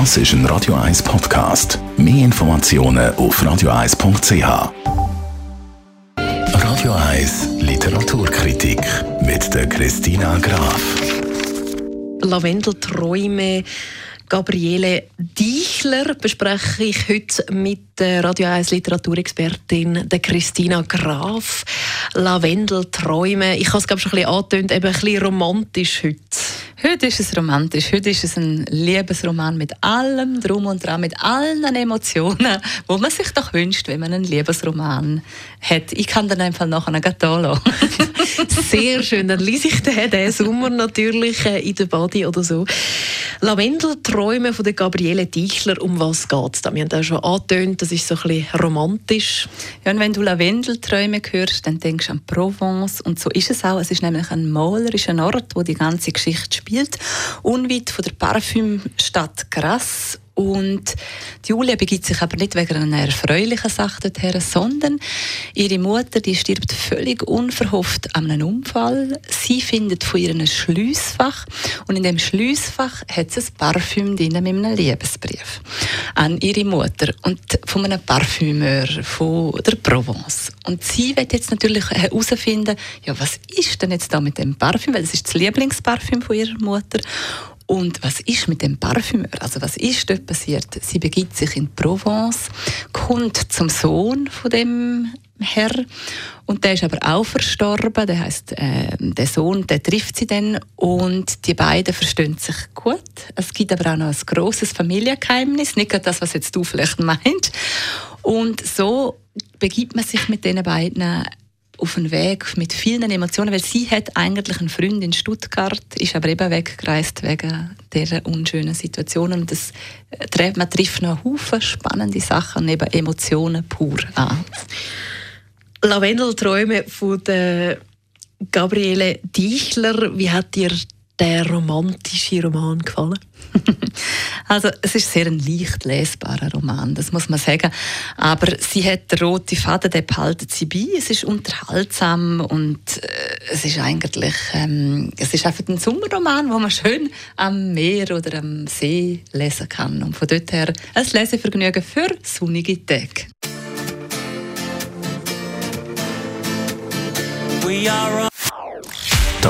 Das ist ein Radio 1 Podcast. Mehr Informationen auf radio1.ch. Radio 1 Literaturkritik mit der Christina Graf. Lavendelträume. Gabriele Dichler bespreche ich heute mit der Radio 1 Literaturexpertin der Christina Graf. Lavendelträume. Ich habe es glaube schon ein bisschen angetönt, eben ein bisschen romantisch heute. Heute ist es romantisch. Heute ist es ein Liebesroman mit allem drum und dran, mit allen Emotionen, wo man sich doch wünscht, wenn man einen Liebesroman hat. Ich kann dann einfach nachher noch Sehr schön. Dann lese ich den, den Sommer natürlich äh, in der Body oder so. Lavendelträume von der Gabriele Dichler. Um was geht es da? Wir haben auch schon angetönt, das ist so ein bisschen romantisch. Ja, und wenn du Lavendelträume hörst, dann denkst du an Provence. Und so ist es auch. Es ist nämlich ein malerischer Ort, wo die ganze Geschichte spielt. Unweit von der Parfümstadt Grasse und Julia begibt sich aber nicht wegen einer erfreulichen Sache dorthin, sondern ihre Mutter die stirbt völlig unverhofft an einem Unfall. Sie findet von ihr ein Schliessfach und in dem Schliessfach hat sie ein Parfüm drin mit einem Liebesbrief an ihre Mutter und von einem Parfümeur von der Provence. Und sie wird jetzt natürlich herausfinden, ja, was ist denn jetzt da mit dem Parfüm, weil das ist das Lieblingsparfüm von ihrer Mutter und was ist mit dem Parfümeur? Also was ist dort passiert? Sie begibt sich in Provence, kommt zum Sohn von dem Herr und der ist aber auch verstorben. Der heißt, äh, der Sohn, der trifft sie dann und die beiden verstehen sich gut. Es gibt aber auch noch ein großes Familiengeheimnis, nicht das, was jetzt du vielleicht meinst. Und so begibt man sich mit den beiden auf einen Weg mit vielen Emotionen, weil sie hat eigentlich einen Freund in Stuttgart, ist aber eben weggereist wegen dieser unschönen Situationen. Und das, äh, man trifft noch Haufen spannende Sachen, eben Emotionen pur an. Lavendelträume von der Gabriele Dichler. Wie hat dir der romantische Roman gefallen? Also es ist sehr ein leicht lesbarer Roman, das muss man sagen. Aber sie hat den roten Faden, den behalten sie bei. Es ist unterhaltsam und äh, es ist eigentlich ähm, es ist einfach ein Sommerroman, wo man schön am Meer oder am See lesen kann. Und von dort her ein Lesevergnügen für sonnige Tage.